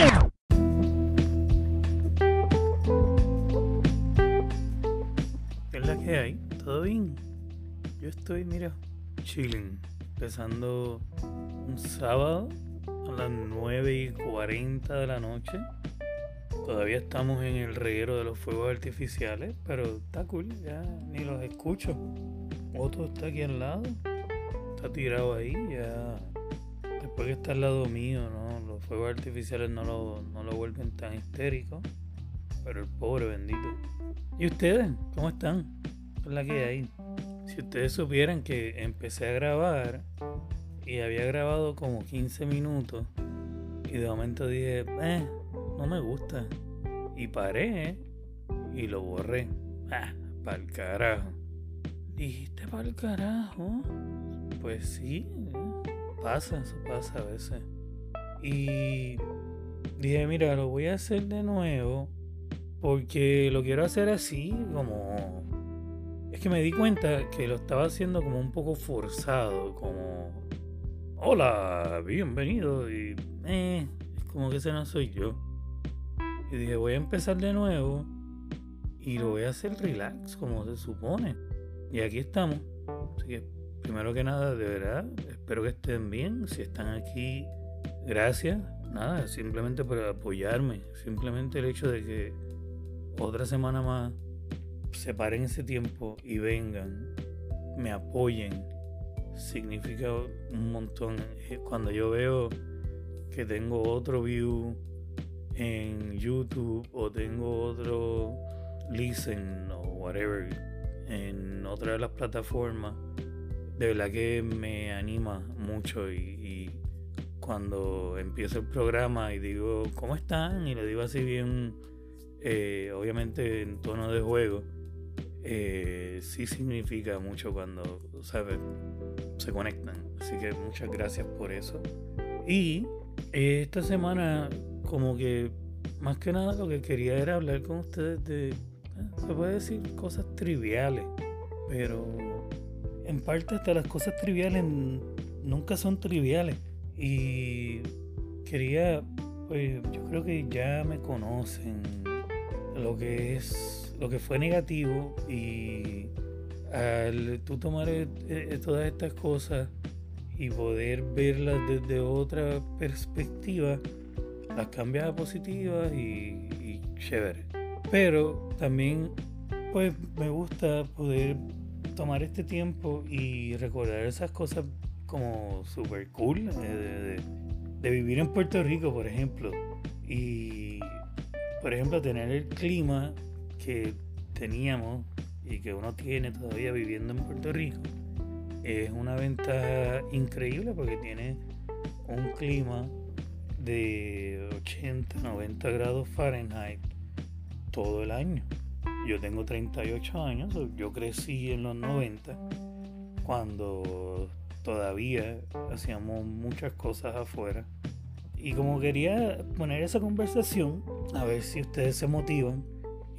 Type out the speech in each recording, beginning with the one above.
¿Qué es la que hay? ¿Todo bien? Yo estoy, mira, chilling. Empezando un sábado a las 9 y 40 de la noche. Todavía estamos en el reguero de los fuegos artificiales, pero está cool, ya ni los escucho. Otro está aquí al lado, está tirado ahí, ya. Después que está al lado mío, ¿no? Los fuegos artificiales no lo, no lo vuelven tan histérico. Pero el pobre bendito. ¿Y ustedes? ¿Cómo están? ¿Qué es la que hay? Si ustedes supieran que empecé a grabar y había grabado como 15 minutos y de momento dije, eh, no me gusta. Y paré y lo borré. Ah, pa'l carajo. Dijiste pa'l carajo. Pues sí, pasa, eso pasa a veces. Y dije, mira, lo voy a hacer de nuevo porque lo quiero hacer así, como... Es que me di cuenta que lo estaba haciendo como un poco forzado, como... Hola, bienvenido. Y... Eh, es como que ese no soy yo. Y dije, voy a empezar de nuevo y lo voy a hacer relax, como se supone. Y aquí estamos. Así que, primero que nada, de verdad, espero que estén bien. Si están aquí, gracias. Nada, simplemente por apoyarme. Simplemente el hecho de que otra semana más, separen ese tiempo y vengan, me apoyen, significa un montón. Eh, cuando yo veo que tengo otro view en YouTube o tengo otro listen o whatever en otra de las plataformas, de verdad que me anima mucho y cuando empiezo el programa y digo, ¿cómo están? Y le digo así bien eh, obviamente en tono de juego, eh, sí significa mucho cuando, ¿sabes? Se conectan. Así que muchas gracias por eso. Y eh, esta semana, como que más que nada lo que quería era hablar con ustedes de, se puede decir, cosas triviales. Pero en parte hasta las cosas triviales nunca son triviales. Y quería, pues yo creo que ya me conocen lo que es lo que fue negativo y al tú tomar e, e, todas estas cosas y poder verlas desde otra perspectiva las cambias a positivas y, y chévere. Pero también pues me gusta poder tomar este tiempo y recordar esas cosas como super cool de, de vivir en Puerto Rico por ejemplo y por ejemplo, tener el clima que teníamos y que uno tiene todavía viviendo en Puerto Rico es una ventaja increíble porque tiene un clima de 80, 90 grados Fahrenheit todo el año. Yo tengo 38 años, yo crecí en los 90 cuando todavía hacíamos muchas cosas afuera y como quería poner esa conversación, a ver si ustedes se motivan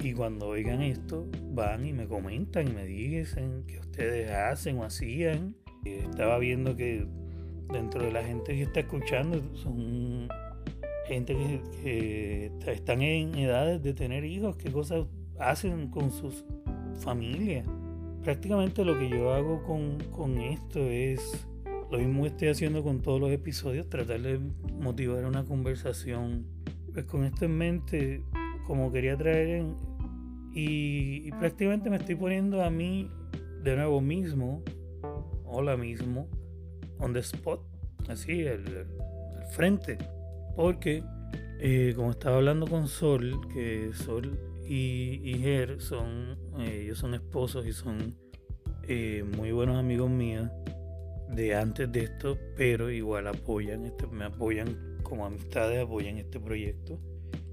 y cuando oigan esto van y me comentan y me dicen qué ustedes hacen o hacían. Estaba viendo que dentro de la gente que está escuchando son gente que, están en edades de tener hijos, qué cosas hacen con sus familias. Prácticamente lo que yo hago con, con esto es lo mismo que estoy haciendo con todos los episodios, tratar de motivar una conversación. Pues con esto en mente, como quería traer y, prácticamente me estoy poniendo a mí de nuevo mismo, hola mismo, on the spot, así, al, frente. Porque, eh, como estaba hablando con Sol, que Sol y, y Ger son, eh, ellos son esposos y son eh, muy buenos amigos míos de antes de esto, pero igual apoyan, este, me apoyan como amistades, apoyan este proyecto.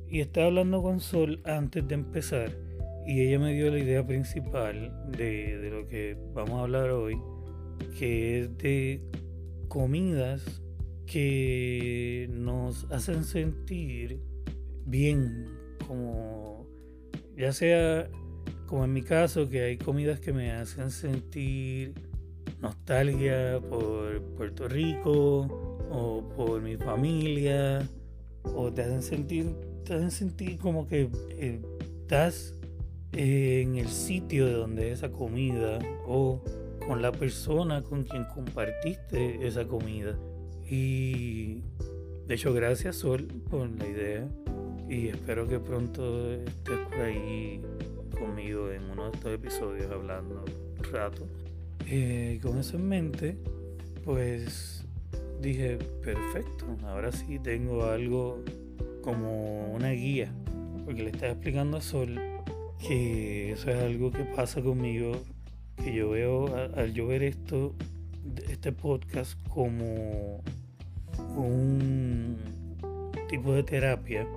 Y estaba hablando con Sol antes de empezar y ella me dio la idea principal de, de lo que vamos a hablar hoy, que es de comidas que nos hacen sentir bien, como ya sea como en mi caso, que hay comidas que me hacen sentir nostalgia por Puerto Rico o por mi familia o te hacen sentir, te hacen sentir como que eh, estás en el sitio de donde esa comida o con la persona con quien compartiste esa comida. Y de hecho, gracias Sol por la idea y espero que pronto estés por ahí conmigo en uno de estos episodios hablando rato. Eh, con eso en mente, pues dije, perfecto, ahora sí tengo algo como una guía, porque le estaba explicando a Sol que eso es algo que pasa conmigo, que yo veo al yo ver esto, este podcast como un tipo de terapia,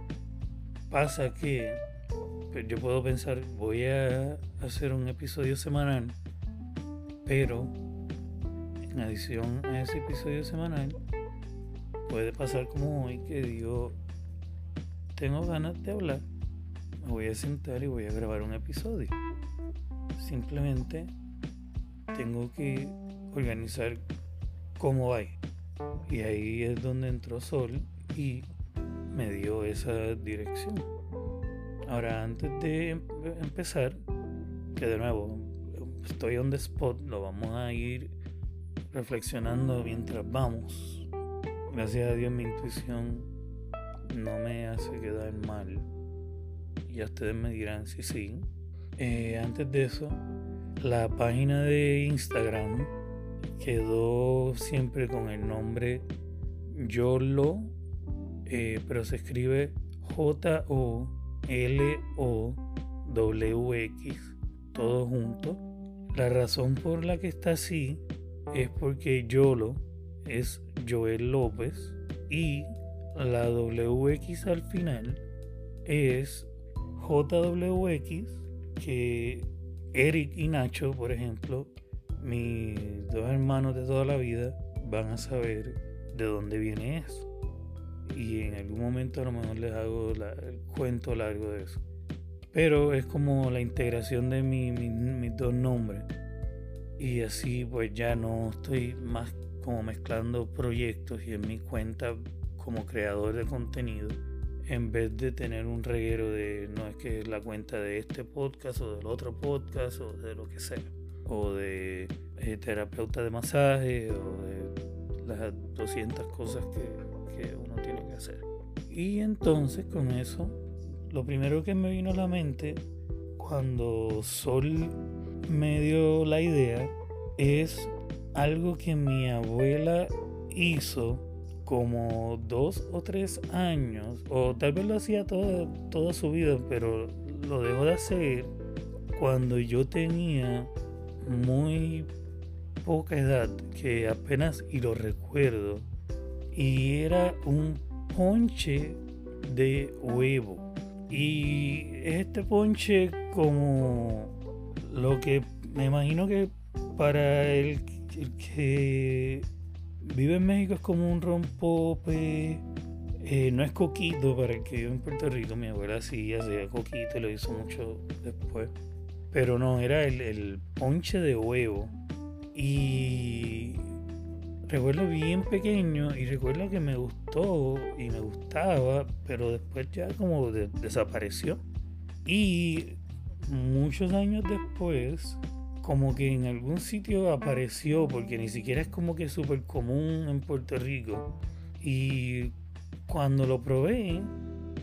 pasa que yo puedo pensar, voy a hacer un episodio semanal, pero en adición a ese episodio semanal, puede pasar como hoy que digo, tengo ganas de hablar me voy a sentar y voy a grabar un episodio. Simplemente tengo que organizar cómo va. Y ahí es donde entró Sol y me dio esa dirección. Ahora, antes de empezar, que de nuevo estoy on the spot, lo vamos a ir reflexionando mientras vamos. Gracias a Dios mi intuición no me hace quedar mal ya ustedes me dirán si sí. Eh, antes de eso, la página de Instagram quedó siempre con el nombre YOLO, eh, pero se escribe J-O-L-O-W-X, todo junto. La razón por la que está así es porque YOLO es Joel López y la WX al final es JWX, que Eric y Nacho, por ejemplo, mis dos hermanos de toda la vida, van a saber de dónde viene eso. Y en algún momento a lo mejor les hago el cuento largo de eso. Pero es como la integración de mis dos nombres. Y así pues ya no estoy más como mezclando proyectos y en mi cuenta como creador de contenido en vez de tener un reguero de no es que es la cuenta de este podcast o del otro podcast o de lo que sea, o de eh, terapeuta de masaje o de las 200 cosas que, que uno tiene que hacer. Y entonces con eso, lo primero que me vino a la mente cuando Sol me dio la idea es algo que mi abuela hizo como dos o tres años, o tal vez lo hacía toda, toda su vida, pero lo dejó de hacer cuando yo tenía muy poca edad, que apenas y lo recuerdo, y era un ponche de huevo. Y este ponche como lo que me imagino que para el que vive en México es como un rompope. Eh, no es coquito para el que vive en Puerto Rico. Mi abuela sí hacía coquito y lo hizo mucho después. Pero no, era el, ponche de huevo. Y recuerdo bien pequeño y recuerdo que me gustó y me gustaba, pero después ya como desapareció. Y muchos años después como que en algún sitio apareció, porque ni siquiera es como que súper común en Puerto Rico. Y cuando lo probé,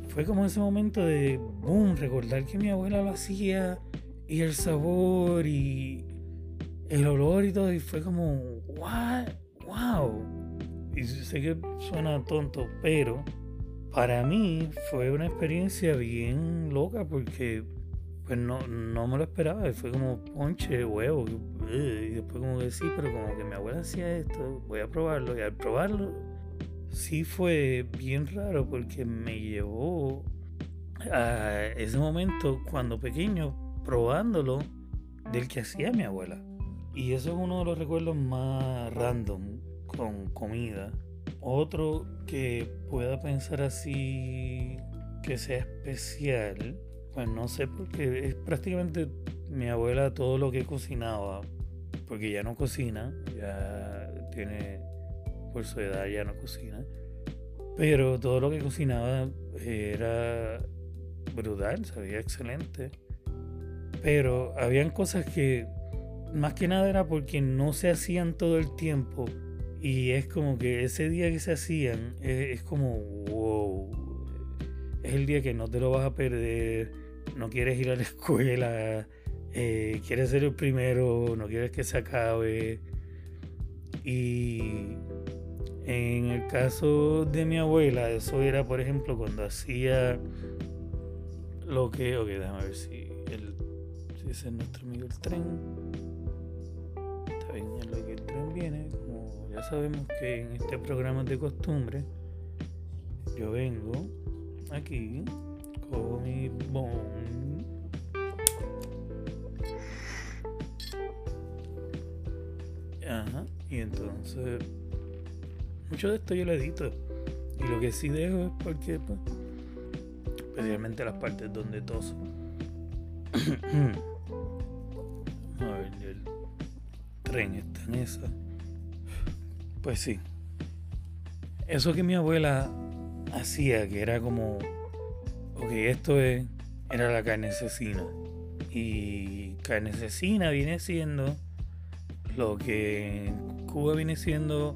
fue como ese momento de, boom, recordar que mi abuela lo hacía y el sabor y el olor y todo. Y fue como, what, wow. Y sé que suena tonto, pero para mí fue una experiencia bien loca porque pues no, no me lo esperaba. Y fue como ponche, huevo. Y después como que sí, pero como que mi abuela hacía esto, voy a probarlo. Y al probarlo, sí fue bien raro porque me llevó a ese momento cuando pequeño, probándolo, del que hacía mi abuela. Y eso es uno de los recuerdos más random con comida. Otro que pueda pensar así que sea especial pues no sé, porque es prácticamente mi abuela todo lo que cocinaba, porque ya no cocina, ya tiene, por su edad ya no cocina, Pero todo lo que cocinaba era brutal, sabía excelente. Pero habían cosas que más que nada era porque no se hacían todo el tiempo. Y es como que ese día que se hacían es, como, wow, es el día que no te lo vas a perder, no quieres ir a la escuela, eh, quieres ser el primero, no quieres que se acabe. Y en el caso de mi abuela, eso era, por ejemplo, cuando hacía lo que. Ok, déjame ver si, el, si ese es nuestro amigo el tren. Está bien, es lo que el tren viene. Ya sabemos que en este programa de costumbre, yo vengo aquí, con mi bon. Ajá, y entonces mucho de esto yo lo edito. Y lo que sí dejo es porque, pues, especialmente las partes donde toso. A ver, el tren está en esa. Pues sí. Eso que mi abuela hacía, que era como, ok, esto es, era la carne cecina. Y carne viene siendo lo que en Cuba viene siendo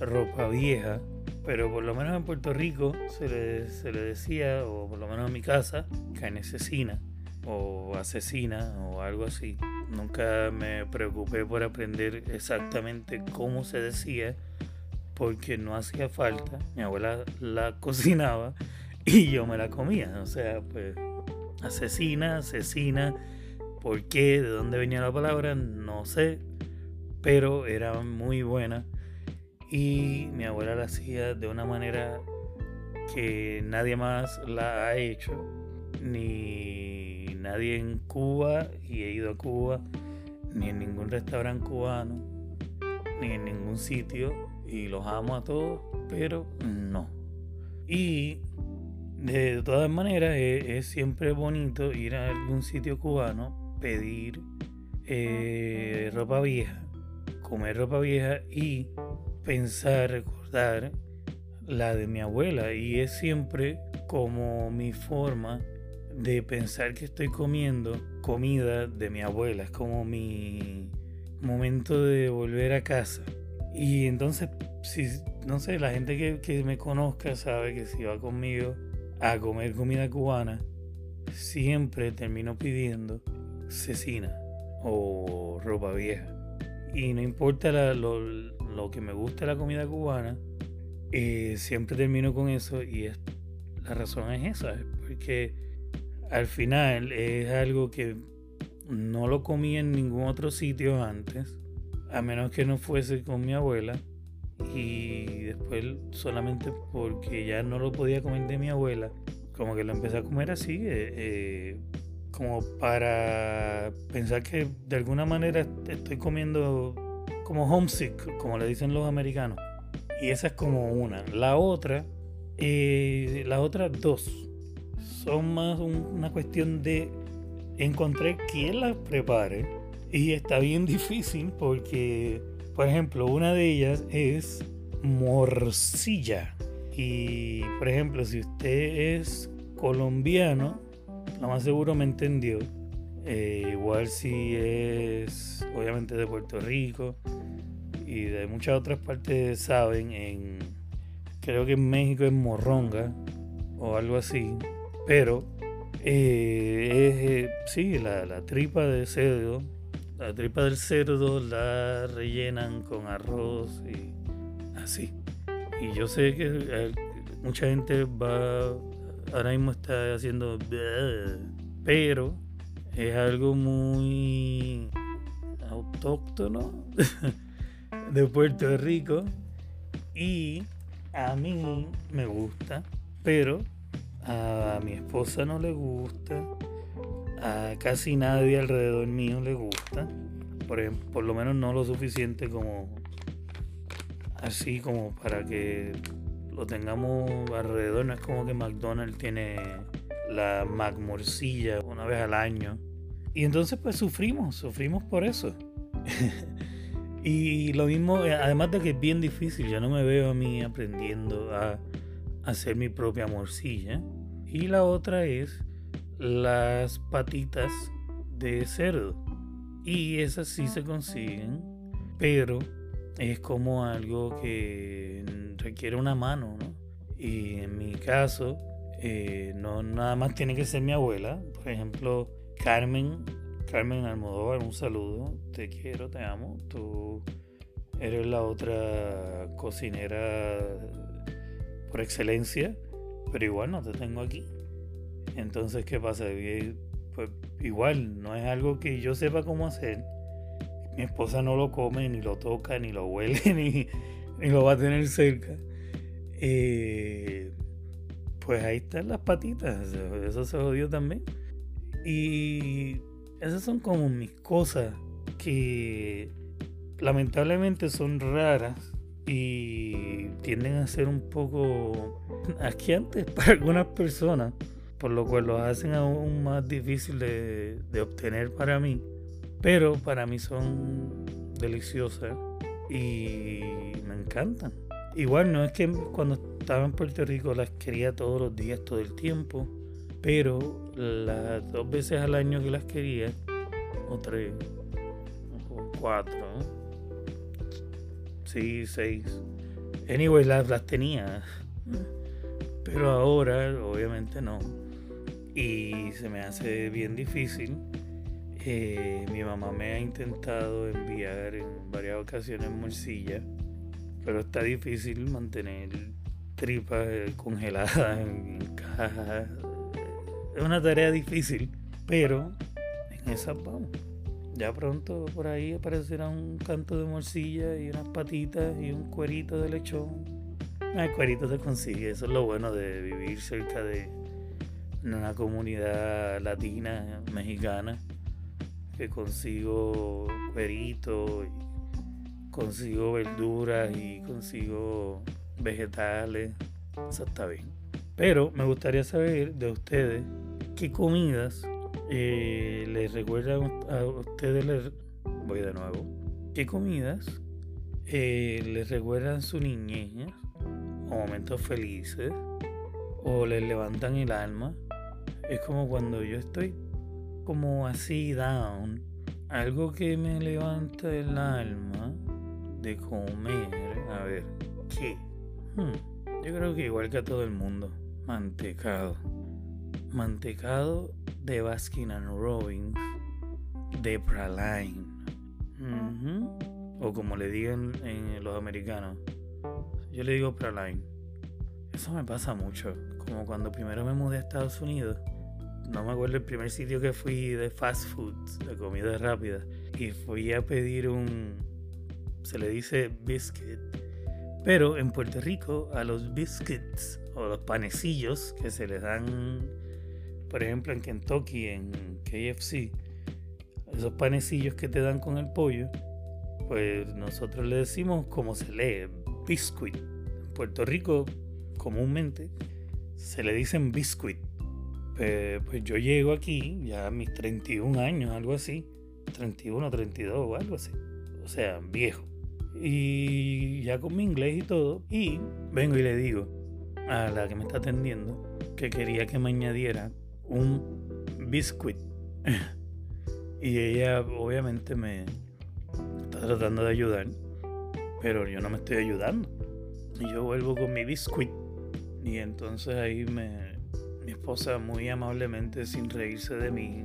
ropa vieja, pero por lo menos en Puerto Rico se le, se le decía, o por lo menos en mi casa, carne o asesina o algo así. Nunca me preocupé por aprender exactamente cómo se decía, porque no hacía falta. Mi abuela la cocinaba y yo me la comía. O sea, pues asesina, asesina. ¿Por qué? ¿De dónde venía la palabra? No sé. Pero era muy buena y mi abuela la hacía de una manera que nadie más la ha hecho, ni nadie en Cuba, y he ido a Cuba, ni en ningún restaurante cubano, ni en ningún sitio, y los amo a todos, pero no. Y de todas maneras es, siempre bonito ir a algún sitio cubano, pedir eh, ropa vieja, comer ropa vieja y pensar, recordar la de mi abuela y es siempre como mi forma de pensar que estoy comiendo comida de mi abuela, es como mi momento de volver a casa. Y entonces, si, no sé, la gente que, que me conozca sabe que si va conmigo a comer comida cubana, siempre termino pidiendo cecina o ropa vieja. Y no importa lo, lo que me gusta la comida cubana, eh, siempre termino con eso y es, la razón es esa, porque al final es algo que no lo comí en ningún otro sitio antes, a menos que no fuese con mi abuela. Y después solamente porque ya no lo podía comer de mi abuela, como que lo empecé a comer así, eh, eh, como para pensar que de alguna manera estoy comiendo como homesick, como le dicen los americanos. Y esa es como una. La otra, eh, las otras dos son más una cuestión de encontrar quién las prepare. Y está bien difícil porque, por ejemplo, una de ellas es morcilla. Y, por ejemplo, si usted es colombiano, lo más seguro me entendió. Eh, igual si es obviamente de Puerto Rico y de muchas otras partes saben, en, creo que en México es morronga o algo así, pero eh, es, eh, sí, la, tripa de cerdo, la tripa del cerdo la rellenan con arroz y así. Y yo sé que mucha gente va, ahora mismo está haciendo, pero es algo muy autóctono de Puerto Rico y a mí me gusta, pero a mi esposa no le gusta, a casi nadie alrededor mío le gusta, por, por lo menos no lo suficiente como así como para que lo tengamos alrededor, no es como que McDonald's tiene la McMorcilla una vez al año y entonces pues sufrimos, sufrimos por eso. y lo mismo, eh, además de que es bien difícil, yo no me veo a mí aprendiendo a hacer mi propia morcilla. Y la otra es las patitas de cerdo. Y esas sí se consiguen, pero es como algo que requiere una mano, ¿no? Y en mi caso, eh, no nada más tiene que ser mi abuela. Por ejemplo, Carmen, Carmen Almodóvar, un saludo. Te quiero, te amo. Tú eres la otra cocinera por excelencia, pero igual no te tengo aquí. Entonces, ¿qué pasa? Pues igual, no es algo que yo sepa cómo hacer. Mi esposa no lo come, ni lo toca, ni lo huele, ni, ni lo va a tener cerca. Eh, pues ahí están las patitas, eso se jodió también. Y esas son como mis cosas que lamentablemente son raras y tienden a ser un poco asquiantes para algunas personas, por lo cual lo hacen aún más difícil de, de obtener para mí. Pero para mí son deliciosas y me encantan. Igual no es que cuando estaba en Puerto Rico las quería todos los días, todo el tiempo, pero las dos veces al año que las quería, o tres, o cuatro, sí, seis. Anyway, las, las tenía, pero ahora obviamente no. Y se me hace bien difícil. Eh, mi mamá me ha intentado enviar en varias ocasiones morcilla pero está difícil mantener tripas eh, congeladas en, cajas. Es una tarea difícil, pero en esa vamos. Ya pronto por ahí aparecerá un canto de morcilla y unas patitas y un cuerito de lechón. Ah, el cuerito se consigue, eso es lo bueno de vivir cerca de una comunidad latina, mexicana, que consigo cuerito consigo verduras y consigo vegetales, eso está bien. Pero me gustaría saber de ustedes qué comidas eh, les recuerdan a ustedes, voy de nuevo, qué comidas eh, les recuerdan su niñez o momentos felices o les levantan el alma. Es como cuando yo estoy como así down, algo que me levanta el alma de comer, a ver, ¿qué? Hmm, yo creo que igual que a todo el mundo, mantecado. Mantecado de Baskin and Robbins, de Praline. O como le digan en los americanos, yo le digo Praline. Eso me pasa mucho, como cuando primero me mudé a Estados Unidos. No me acuerdo el primer sitio que fui de fast food, de comida rápida. Y fui a pedir un, se le dice biscuit. Pero en Puerto Rico a los biscuits o los panecillos que se les dan, por ejemplo en Kentucky, en KFC, esos panecillos que te dan con el pollo, pues nosotros le decimos como se lee, biscuit. En Puerto Rico comúnmente se le dicen biscuit. Pues, pues yo llego aquí ya a mis 31 años, algo así, 31, 32 o algo así. O sea, viejo. Y ya con mi inglés y todo. Y vengo y le digo a la que me está atendiendo que quería que me añadiera un biscuit. y ella obviamente me está tratando de ayudar. Pero yo no me estoy ayudando. Y yo vuelvo con mi biscuit. Y entonces ahí me, mi esposa muy amablemente, sin reírse de mí,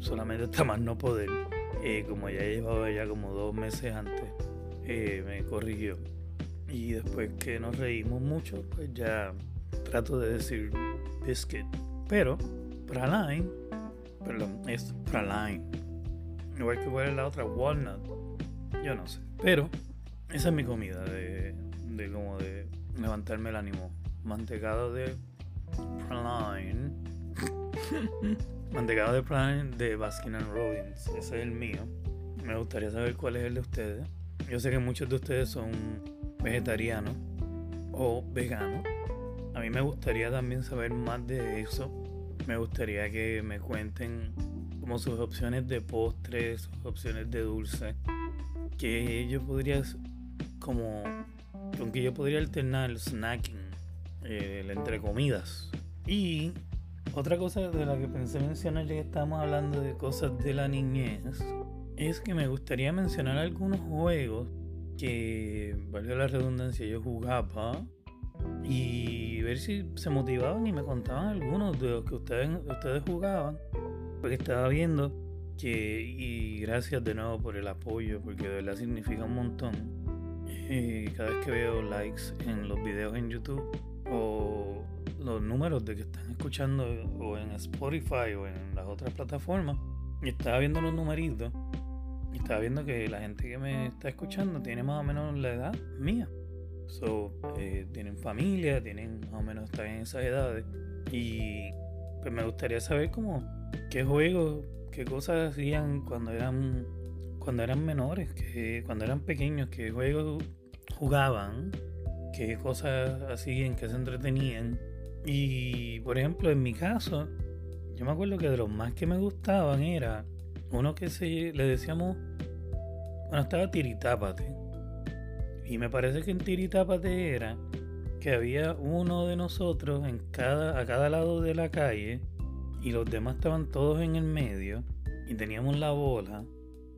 solamente está más no poder, eh, como ya llevaba ya como dos meses antes, eh, me corrigió. Y después que nos reímos mucho, pues ya trato de decir biscuit. Pero praline, perdón, es praline. Igual que cuál la otra, walnut. Yo no sé. Pero esa es mi comida de, de como de levantarme el ánimo. Mantecado de praline. Mantecado de praline de Baskin Robbins. Ese es el mío. Me gustaría saber cuál es el de ustedes. Yo sé que muchos de ustedes son vegetarianos o veganos. A mí me gustaría también saber más de eso. Me gustaría que me cuenten como sus opciones de postres, sus opciones de dulce. Que yo podría, como, con que yo podría alternar el snacking el entre comidas. Y otra cosa de la que pensé mencionar ya que estamos hablando de cosas de la niñez es que me gustaría mencionar algunos juegos que, valga la redundancia, yo jugaba y ver si se motivaban y me contaban algunos de los que ustedes, ustedes jugaban. Porque estaba viendo que, y gracias de nuevo por el apoyo, porque de verdad significa un montón. Eh, cada vez que veo likes en los videos en YouTube o los números de que están escuchando o en Spotify o en las otras plataformas, y estaba viendo los numeritos y estaba viendo que la gente que me está escuchando tiene más o menos la edad mía. So, eh, tienen familia, tienen más o menos están en esas edades. Y pues me gustaría saber cómo, qué juegos, qué cosas hacían cuando eran cuando eran menores, que cuando eran pequeños, qué juegos jugaban, qué cosas hacían, qué se entretenían. Y por ejemplo, en mi caso, yo me acuerdo que de los más que me gustaban era uno que se le decíamos, bueno, estaba Tiritápate. Y me parece que en Tiritápate era que había uno de nosotros en cada, a cada lado de la calle y los demás estaban todos en el medio y teníamos la bola,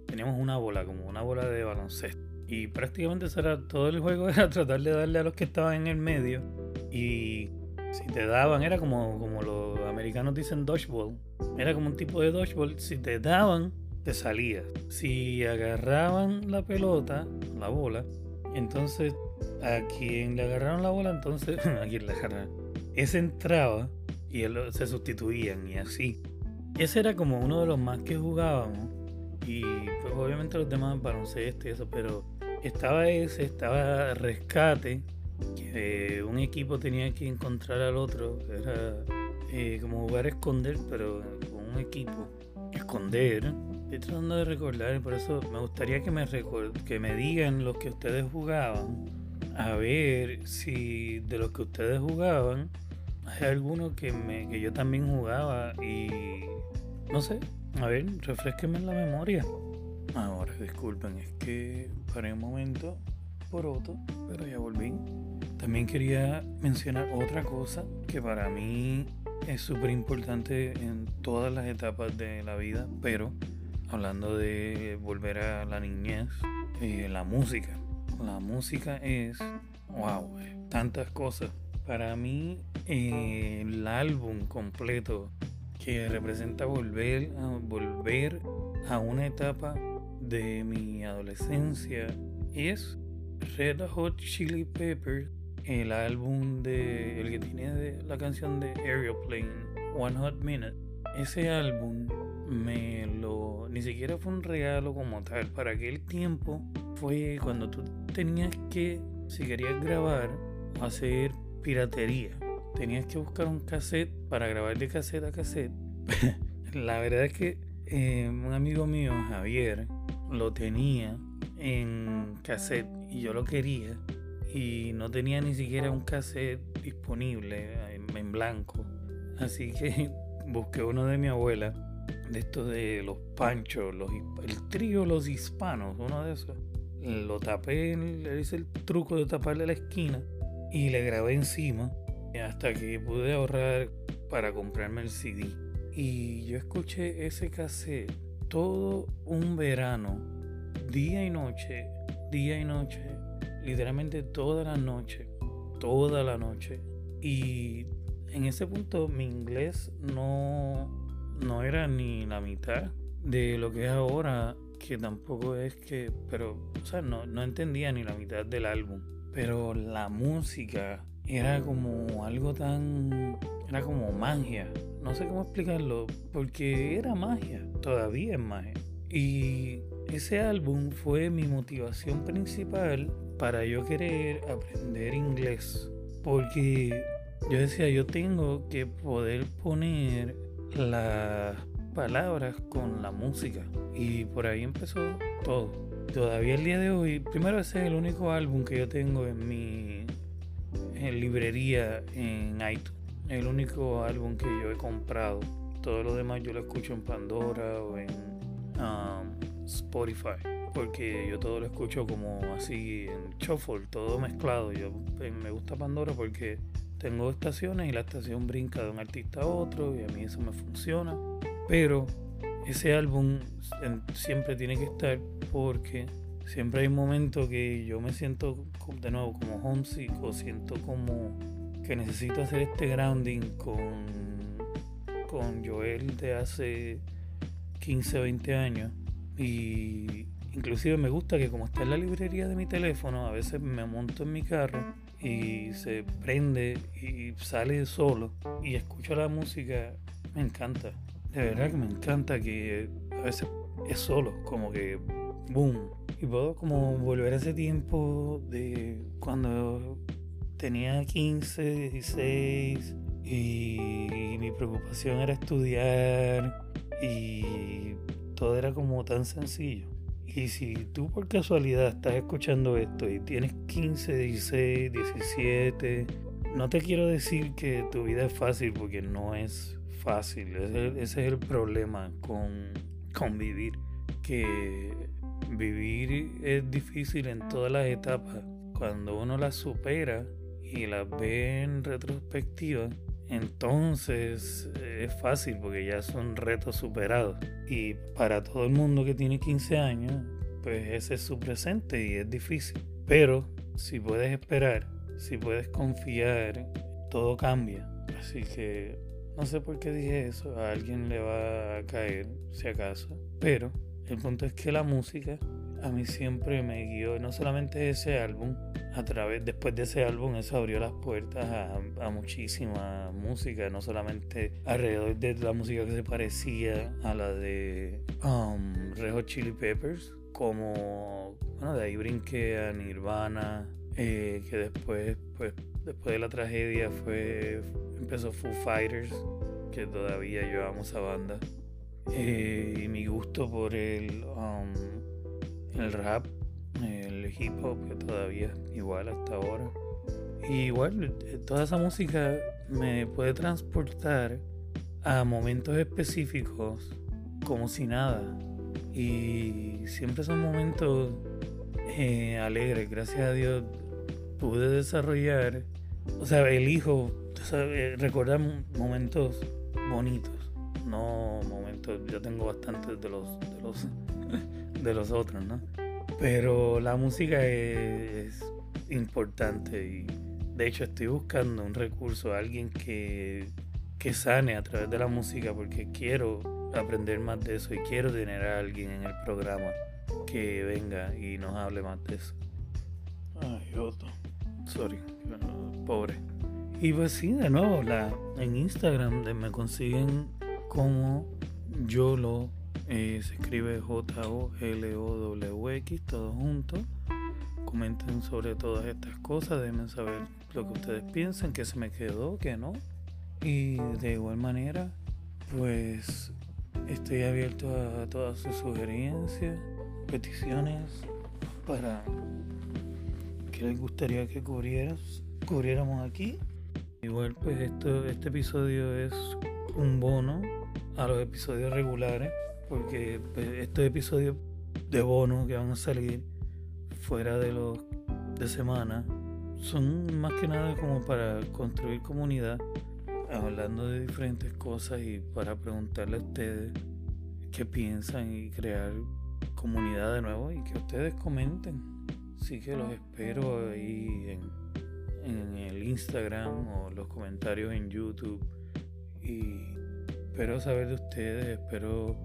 teníamos una bola como una bola de baloncesto y prácticamente era, todo el juego era tratar de darle a los que estaban en el medio y si te daban era como, como los americanos dicen dodgeball, era como un tipo de dodgeball, si te daban te salías, si agarraban la pelota, la bola, entonces a quien le agarraron la bola, entonces a quien le agarraron, ese entraba y se sustituían y así. Ese era como uno de los más que jugábamos y pues obviamente los demás baloncesto y eso, pero estaba ese, estaba rescate, que un equipo tenía que encontrar al otro, era eh, como jugar a esconder, pero con un equipo. Esconder, estoy tratando de recordar, y por eso me gustaría que me, que me digan los que ustedes jugaban, a ver si de los que ustedes jugaban hay alguno que, me, que yo también jugaba y no sé, a ver, refresquenme la memoria. Ahora, disculpen, es que paré un momento por otro, pero ya volví. También quería mencionar otra cosa que para mí es súper importante en todas las etapas de la vida, pero hablando de volver a la niñez, eh, la música. La música es, wow, tantas cosas. Para mí, eh, el álbum completo que representa volver a, volver a una etapa de mi adolescencia es Red Hot Chili Peppers, el álbum de el que tiene de, la canción de Aeroplane, One Hot Minute. Ese álbum me lo ni siquiera fue un regalo como tal. Para aquel tiempo fue cuando tú tenías que, si querías grabar, hacer piratería. Tenías que buscar un cassette para grabar de cassette a cassette. la verdad es que eh, un amigo mío, Javier, lo tenía en cassette y yo lo quería y no tenía ni siquiera un cassette disponible en, blanco. Así que busqué uno de mi abuela, de estos de los panchos, los, el trío Los Hispanos, uno de esos. Lo tapé, le hice el truco de taparle la esquina y le grabé encima hasta que pude ahorrar para comprarme el CD. Y yo escuché ese cassette todo un verano, día y noche, día y noche, literalmente toda la noche, toda la noche. Y en ese punto mi inglés no, no era ni la mitad de lo que es ahora, que tampoco es que, pero, o sea, no, no entendía ni la mitad del álbum. Pero la música era como algo tan era como magia. No sé cómo explicarlo, porque era magia, todavía es magia. Y ese álbum fue mi motivación principal para yo querer aprender inglés. Porque yo decía, yo tengo que poder poner las palabras con la música. Y por ahí empezó todo. Todavía el día de hoy, primero ese es el único álbum que yo tengo en mi en librería en iTunes el único álbum que yo he comprado. Todo lo demás yo lo escucho en Pandora o en um, Spotify. Porque yo todo lo escucho como así en shuffle, todo mezclado. Yo eh, me gusta Pandora porque tengo estaciones y la estación brinca de un artista a otro y a mí eso me funciona. Pero ese álbum siempre tiene que estar porque siempre hay momentos que yo me siento de nuevo como homesick o siento como que necesito hacer este grounding con, con Joel de hace 15, 20 años. Y inclusive me gusta que como está en la librería de mi teléfono, a veces me monto en mi carro y se prende y sale solo y escucho la música, me encanta. De verdad que me encanta que a veces es solo, como que boom. Y puedo como volver a ese tiempo de cuando tenía 15, 16 y mi preocupación era estudiar y todo era como tan sencillo. Y si tú por casualidad estás escuchando esto y tienes 15, 16, 17, no te quiero decir que tu vida es fácil porque no es fácil. Ese, es el problema con, con vivir. Que vivir es difícil en todas las etapas. Cuando uno las supera y las ve en retrospectiva, entonces es fácil porque ya son retos superados. Y para todo el mundo que tiene 15 años, pues ese es su presente y es difícil. Pero si puedes esperar, si puedes confiar, todo cambia. Así que no sé por qué dije eso, a alguien le va a caer si acaso. Pero el punto es que la música a mí siempre me guió, no solamente ese álbum, a través, después de ese álbum, eso abrió las puertas a, muchísima música, no solamente alrededor de la música que se parecía a la de um, Red Chili Peppers, como, bueno, de ahí brinqué a Nirvana, eh, que después, pues, después de la tragedia fue, empezó Foo Fighters, que todavía llevamos a banda. Eh, y mi gusto por el um, el rap, el hip hop, que todavía igual hasta ahora. Y igual, toda esa música me puede transportar a momentos específicos como si nada. Y siempre son momentos eh, alegres, gracias a Dios pude desarrollar, o sea, elijo recordar momentos bonitos, no momentos, yo tengo bastantes de los, de los de los otros, ¿no? Pero la música es, importante y de hecho estoy buscando un recurso, alguien que, que sane a través de la música porque quiero aprender más de eso y quiero tener a alguien en el programa que venga y nos hable más de eso. Ay, otro. Sorry, pobre. Y pues sí, de nuevo, la, en Instagram me consiguen como yo lo eh, se escribe J-O-L-O-W-X, todo junto. Comenten sobre todas estas cosas, déjenme saber lo que ustedes piensan, qué se me quedó, qué no. Y de igual manera, pues estoy abierto a todas sus sugerencias, peticiones para que les gustaría que cubrieras, cubriéramos aquí. Igual pues esto, este episodio es un bono a los episodios regulares porque pues, estos episodios de bono que van a salir fuera de los de semana son más que nada como para construir comunidad, hablando de diferentes cosas y para preguntarle a ustedes qué piensan y crear comunidad de nuevo y que ustedes comenten. Así que los espero ahí en, en el Instagram o los comentarios en YouTube y espero saber de ustedes, espero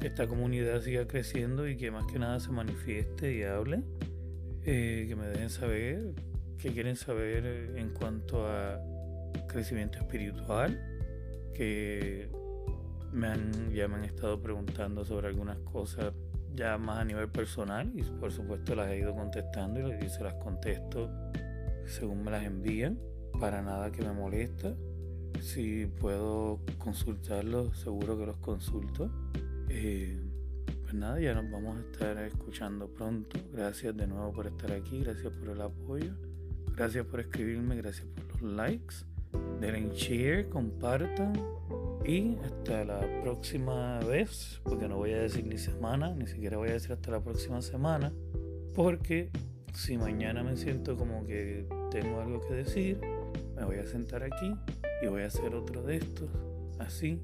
que esta comunidad siga creciendo y que más que nada se manifieste y hable. Eh, que me dejen saber qué quieren saber en cuanto a crecimiento espiritual, que me han, ya me han estado preguntando sobre algunas cosas ya más a nivel personal y por supuesto las he ido contestando y se las contesto según me las envían, para nada que me molesta. Si puedo consultarlos, seguro que los consulto. Eh, pues nada, ya nos vamos a estar escuchando pronto. Gracias de nuevo por estar aquí, gracias por el apoyo, gracias por escribirme, gracias por los likes. Denle share, compartan y hasta la próxima vez, porque no voy a decir ni semana, ni siquiera voy a decir hasta la próxima semana, porque si mañana me siento como que tengo algo que decir, me voy a sentar aquí y voy a hacer otro de estos, así,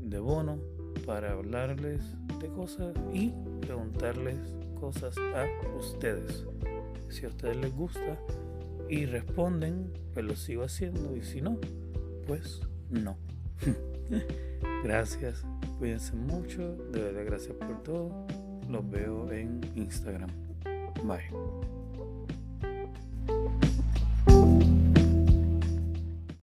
de bono, para hablarles de cosas y preguntarles cosas a ustedes. Si a ustedes les gusta y responden, pues lo sigo haciendo y si no, pues no. gracias, cuídense mucho, de verdad gracias por todo. Los veo en Instagram. Bye.